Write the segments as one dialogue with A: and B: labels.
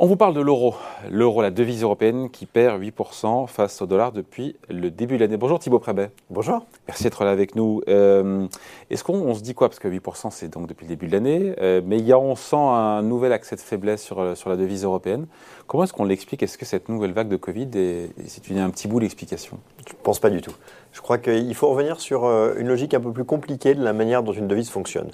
A: On vous parle de l'euro. L'euro, la devise européenne qui perd 8% face au dollar depuis le début de l'année. Bonjour Thibaut Prébet.
B: Bonjour.
A: Merci d'être là avec nous. Euh, est-ce qu'on se dit quoi? Parce que 8% c'est donc depuis le début de l'année, euh, mais il y a, on sent un nouvel accès de faiblesse sur, euh, sur la devise européenne. Comment est-ce qu'on l'explique? Est-ce que cette nouvelle vague de Covid, c'est un petit bout d'explication?
B: Je ne pense pas du tout. Je crois qu'il faut revenir sur une logique un peu plus compliquée de la manière dont une devise fonctionne.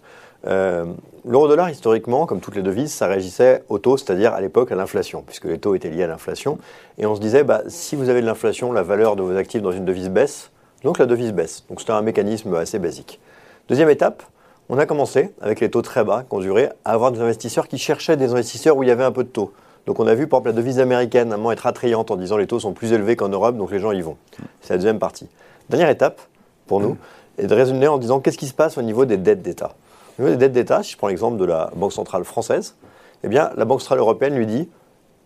B: Euh, L'euro-dollar, historiquement, comme toutes les devises, ça réagissait au taux, c'est-à-dire à, l'époque à l'inflation, puisque les taux étaient liés à l'inflation. Et on se disait, bah, si vous avez de l'inflation, la valeur de vos actifs dans une devise baisse, donc la devise baisse. Donc c'était un mécanisme assez basique. Deuxième étape, on a commencé, avec les taux très bas, qui ont duré, à avoir des investisseurs qui cherchaient des investisseurs où il y avait un peu de taux. Donc on a vu par exemple la devise américaine à un moment être attrayante en disant les taux sont plus élevés qu'en Europe, donc les gens y vont. C'est la deuxième partie. Dernière étape, pour nous, est de raisonner en disant qu'est-ce qui se passe au niveau des dettes d'État. Au niveau des dettes d'État, si je prends l'exemple de la Banque centrale française, eh bien, la Banque centrale européenne lui dit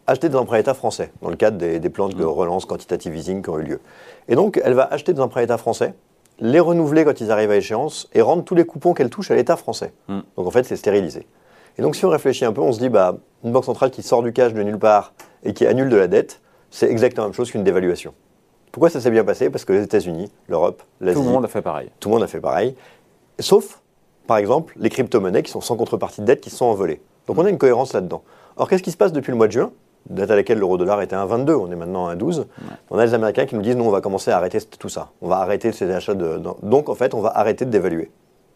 B: acheter des emprunts d'État français, dans le cadre des, plans de mm. relance quantitative easing qui ont eu lieu. Et donc, elle va acheter des emprunts d'État français, les renouveler quand ils arrivent à échéance et rendre tous les coupons qu'elle touche à l'État français. Mm. Donc, en fait, c'est stérilisé. Et donc, si on réfléchit un peu, on se dit, bah, une banque centrale qui sort du cash de nulle part et qui annule de la dette, c'est exactement la même chose qu'une dévaluation. Pourquoi ça s'est bien passé? Parce que les États-Unis, l'Europe, l'Asie.
A: Tout le monde a fait pareil.
B: Tout le monde a fait pareil. Sauf par exemple, les crypto-monnaies qui sont sans contrepartie de dette, qui sont envolées. Donc on a une cohérence là-dedans. Or, qu'est-ce qui se passe depuis le mois de juin? Date à laquelle l'euro-dollar était à 1,22, on est maintenant à 1,12. On a les Américains qui nous disent, nous, on va commencer à arrêter tout ça. On va arrêter ces achats de... Donc, en fait, on va arrêter de dévaluer.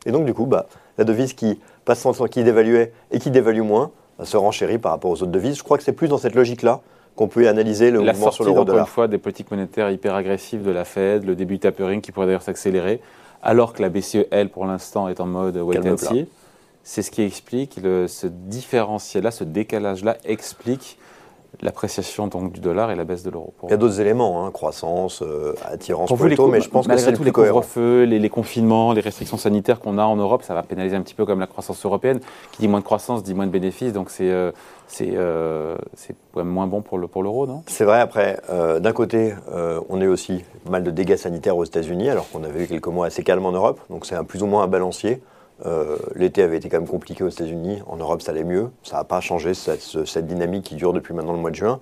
B: Et donc, du coup, bah, la devise qui passe temps, qui dévaluait et qui dévalue moins, bah, se renchérit par rapport aux autres devises. Je crois que c'est plus dans cette logique-là qu'on peut analyser le mouvement sur l'euro-dollar.
A: La une fois, des politiques monétaires hyper agressives de la Fed, le début tapering qui pourrait d'ailleurs s'accélérer, alors que la BCE, elle, pour l'instant, est en mode wait and see c'est ce qui explique ce différentiel-là, ce décalage-là explique l'appréciation donc du dollar et la baisse de l'euro.
B: Il y a d'autres éléments, hein, croissance, euh, attirance pour, les taux, mais je pense que c'est
A: tous les couvre-feux, les, confinements, les restrictions sanitaires qu'on a en Europe, ça va pénaliser un petit peu comme la croissance européenne. Qui dit moins de croissance dit moins de bénéfices, donc c'est euh, c'est euh, moins bon pour l'euro, pour non?
B: C'est vrai. Après, d'un côté, on a aussi mal de dégâts sanitaires aux États-Unis, alors qu'on avait eu quelques mois assez calmes en Europe, donc c'est un plus ou moins un balancier. Euh, l'été avait été quand même compliqué aux États-Unis. En Europe, ça allait mieux. Ça n'a pas changé cette, dynamique qui dure depuis maintenant le mois de juin.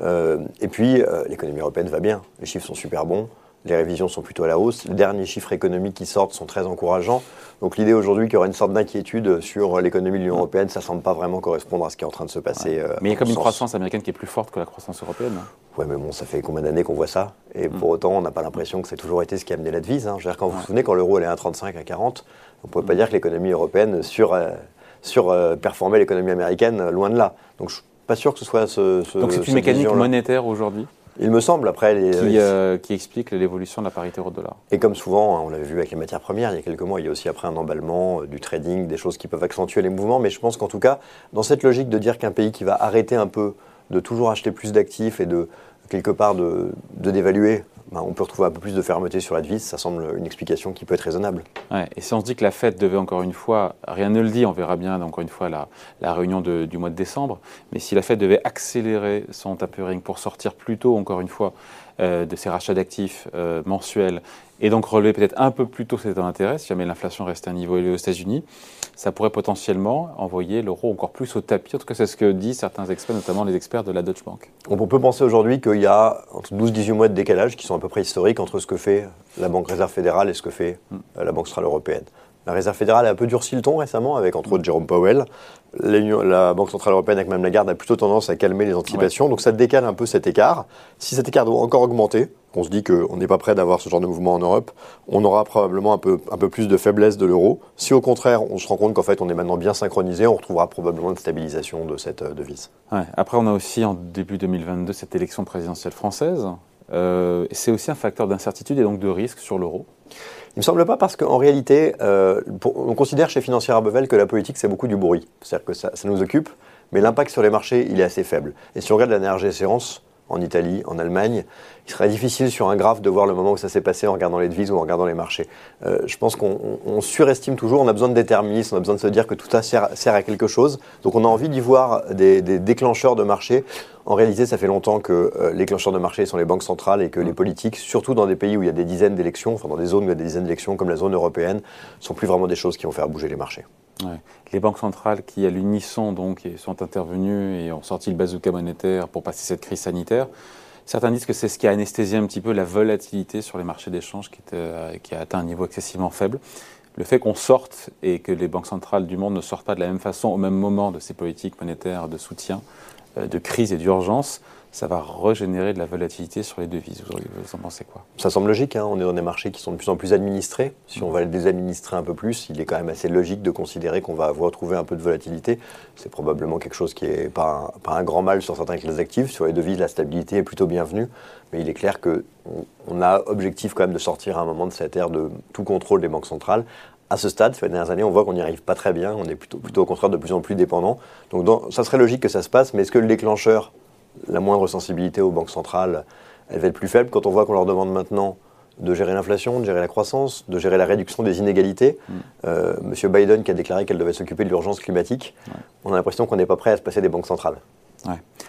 B: Euh, et puis, euh, l'économie européenne va bien. Les chiffres sont super bons. Les révisions sont plutôt à la hausse. Les derniers chiffres économiques qui sortent sont très encourageants. Donc l'idée aujourd'hui qu'il y aurait une sorte d'inquiétude sur l'économie de l'Union européenne, ça ne semble pas vraiment correspondre à ce qui est en train de se passer.
A: mais il y a comme une croissance américaine qui est plus forte que la croissance européenne. Hein.
B: Oui, mais bon, ça fait combien d'années qu'on voit ça? Et mm. pour autant, on n'a pas l'impression que c'est toujours été ce qui a amené la devise. Hein. Je veux dire, quand vous vous souvenez, quand l'euro allait à 1,35 à 40, on ne pouvait pas dire que l'économie européenne sur, euh, sur euh, l'économie américaine, euh, loin de là. Donc je ne suis pas sûr que ce soit ce. ce
A: Donc c'est une mécanique monétaire aujourd'hui?
B: Il me semble, après. Les,
A: qui, qui, explique l'évolution de la parité euro-dollar.
B: Et comme souvent, hein, on l'avait vu avec les matières premières il y a quelques mois, il y a aussi après un emballement, du trading, des choses qui peuvent accentuer les mouvements. Mais je pense qu'en tout cas, dans cette logique de dire qu'un pays qui va arrêter un peu de toujours acheter plus d'actifs et de quelque part de, de dévaluer ben, on peut retrouver un peu plus de fermeté sur la devise. Ça semble une explication qui peut être raisonnable.
A: et si on se dit que la Fed devait encore une fois, rien ne le dit, on verra bien encore une fois la, réunion du mois de décembre, mais si la Fed devait accélérer son tapering pour sortir plus tôt, encore une fois, euh, de ses rachats d'actifs euh, mensuels et donc relever peut-être un peu plus tôt cet intérêt, si jamais l'inflation reste à un niveau élevé aux États-Unis, ça pourrait potentiellement envoyer l'euro encore plus au tapis. En tout cas, c'est ce que disent certains experts, notamment les experts de la Deutsche Bank.
B: On peut penser aujourd'hui qu'il y a entre 12 18 mois de décalage qui sont à peu près historiques entre ce que fait la Banque Réserve fédérale et ce que fait hmm. euh, la Banque centrale européenne. La Réserve fédérale a un peu durci le ton récemment, avec entre autres Jérôme Powell. La Banque centrale européenne, avec Mme Lagarde, a plutôt tendance à calmer les anticipations. Donc ça décale un peu cet écart. Si cet écart doit encore augmenter, on se dit qu'on n'est pas prêt d'avoir ce genre de mouvement en Europe, on aura probablement un peu, un peu plus de faiblesse de l'euro. Si au contraire, on se rend compte qu'en fait, on est maintenant bien synchronisé, on retrouvera probablement une stabilisation de cette euh, devise.
A: Après, on a aussi en début 2022 cette élection présidentielle française. Euh, c'est aussi un facteur d'incertitude et donc de risque sur l'euro
B: il me semble pas parce qu'en réalité, euh, on considère chez Financière Bevel que la politique, c'est beaucoup du bruit. C'est-à-dire que ça, nous occupe, mais l'impact sur les marchés, il est assez faible. Et si on regarde la dernière en Italie, en Allemagne. Il serait difficile sur un graphe de voir le moment où ça s'est passé en regardant les devises ou en regardant les marchés. Euh, je pense qu'on surestime toujours, on a besoin de déterminisme, on a besoin de se dire que tout ça sert, à quelque chose. Donc on a envie d'y voir des, déclencheurs de marché. En réalité, ça fait longtemps que euh, les déclencheurs de marché sont les banques centrales et que les politiques, surtout dans des pays où il y a des dizaines d'élections, enfin dans des zones où il y a des dizaines d'élections comme la zone européenne, sont plus vraiment des choses qui vont faire bouger les marchés.
A: Les banques centrales qui, à l'unisson, donc, sont intervenues et ont sorti le bazooka monétaire pour passer cette crise sanitaire, certains disent que c'est ce qui a anesthésié un petit peu la volatilité sur les marchés d'échange qui, qui a atteint un niveau excessivement faible. Le fait qu'on sorte et que les banques centrales du monde ne sortent pas de la même façon au même moment de ces politiques monétaires de soutien, euh, de crise et d'urgence, ça va régénérer de la volatilité sur les devises. Vous, en pensez quoi?
B: Ça semble logique. Hein. on est dans des marchés qui sont de plus en plus administrés. Si on va les désadministrer un peu plus, il est quand même assez logique de considérer qu'on va avoir trouvé un peu de volatilité. C'est probablement quelque chose qui n'est pas, pas, un grand mal sur certains classes actifs. Sur les devises, la stabilité est plutôt bienvenue. Mais il est clair qu'on on a objectif quand même de sortir à un moment de cette ère de tout contrôle des banques centrales à ce stade, ces dernières années, on voit qu'on n'y arrive pas très bien. On est plutôt, plutôt au contraire de plus en plus dépendant. Donc, ça serait logique que ça se passe, mais est-ce que le déclencheur la moindre sensibilité aux banques centrales, elle va être plus faible quand on voit qu'on leur demande maintenant de gérer l'inflation, de gérer la croissance, de gérer la réduction des inégalités. Mm. Euh, Monsieur Biden qui a déclaré qu'elle devait s'occuper de l'urgence climatique, on a l'impression qu'on n'est pas prêt à se passer des banques centrales.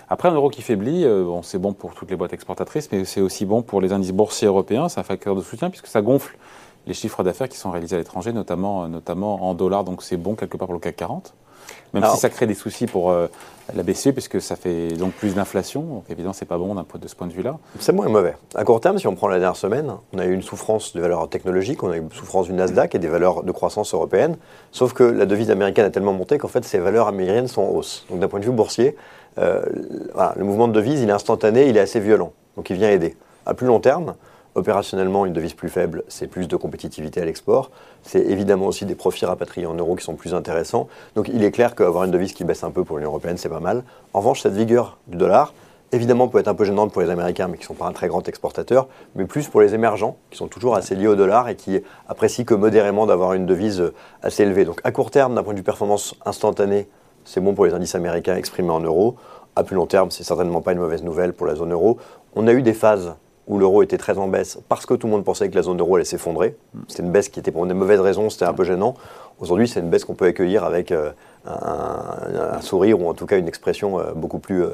A: Après, un euro qui faiblit, euh, bon, c'est bon pour toutes les boîtes exportatrices, mais c'est aussi bon pour les indices boursiers européens. C'est un facteur de soutien puisque ça gonfle les chiffres d'affaires qui sont réalisés à l'étranger, notamment, notamment en dollars. Donc c'est bon quelque part pour le CAC 40. Même si ça crée des soucis pour euh, la BCE, puisque ça fait donc plus d'inflation. Donc évidemment, c'est pas bon de ce point de vue-là.
B: C'est moins mauvais. À court terme, si on prend la dernière semaine, on a eu une souffrance de valeurs technologiques, on a eu une souffrance du Nasdaq et des valeurs de croissance européennes. Sauf que la devise américaine a tellement monté qu'en fait, ces valeurs américaines sont en hausse. Donc d'un point de vue boursier, euh, le mouvement de devise, il est instantané, il est assez violent. Donc il vient aider. À plus long terme, Opérationnellement, une devise plus faible, c'est plus de compétitivité à l'export. C'est évidemment aussi des profits rapatriés en euros qui sont plus intéressants. Donc il est clair qu'avoir une devise qui baisse un peu pour l'Union européenne, c'est pas mal. En revanche, cette vigueur du dollar, évidemment, peut être un peu gênante pour les Américains, mais qui ne sont pas un très grand exportateur, mais plus pour les émergents, qui sont toujours assez liés au dollar et qui apprécient que modérément d'avoir une devise assez élevée. Donc à court terme, d'un point de vue performance instantanée, c'est bon pour les indices américains exprimés en euros. À plus long terme, c'est certainement pas une mauvaise nouvelle pour la zone euro. On a eu des phases où l'euro était très en baisse parce que tout le monde pensait que la zone euro allait s'effondrer. C'était une baisse qui était pour des mauvaises raisons, c'était un peu gênant. Aujourd'hui, c'est une baisse qu'on peut accueillir avec euh, un, sourire ou en tout cas une expression euh, beaucoup plus euh,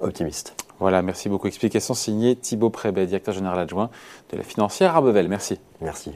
B: optimiste.
A: Voilà, merci beaucoup. Explication signée Thibaut Prébet, directeur général adjoint de la financière Arbevel. Merci.
B: Merci.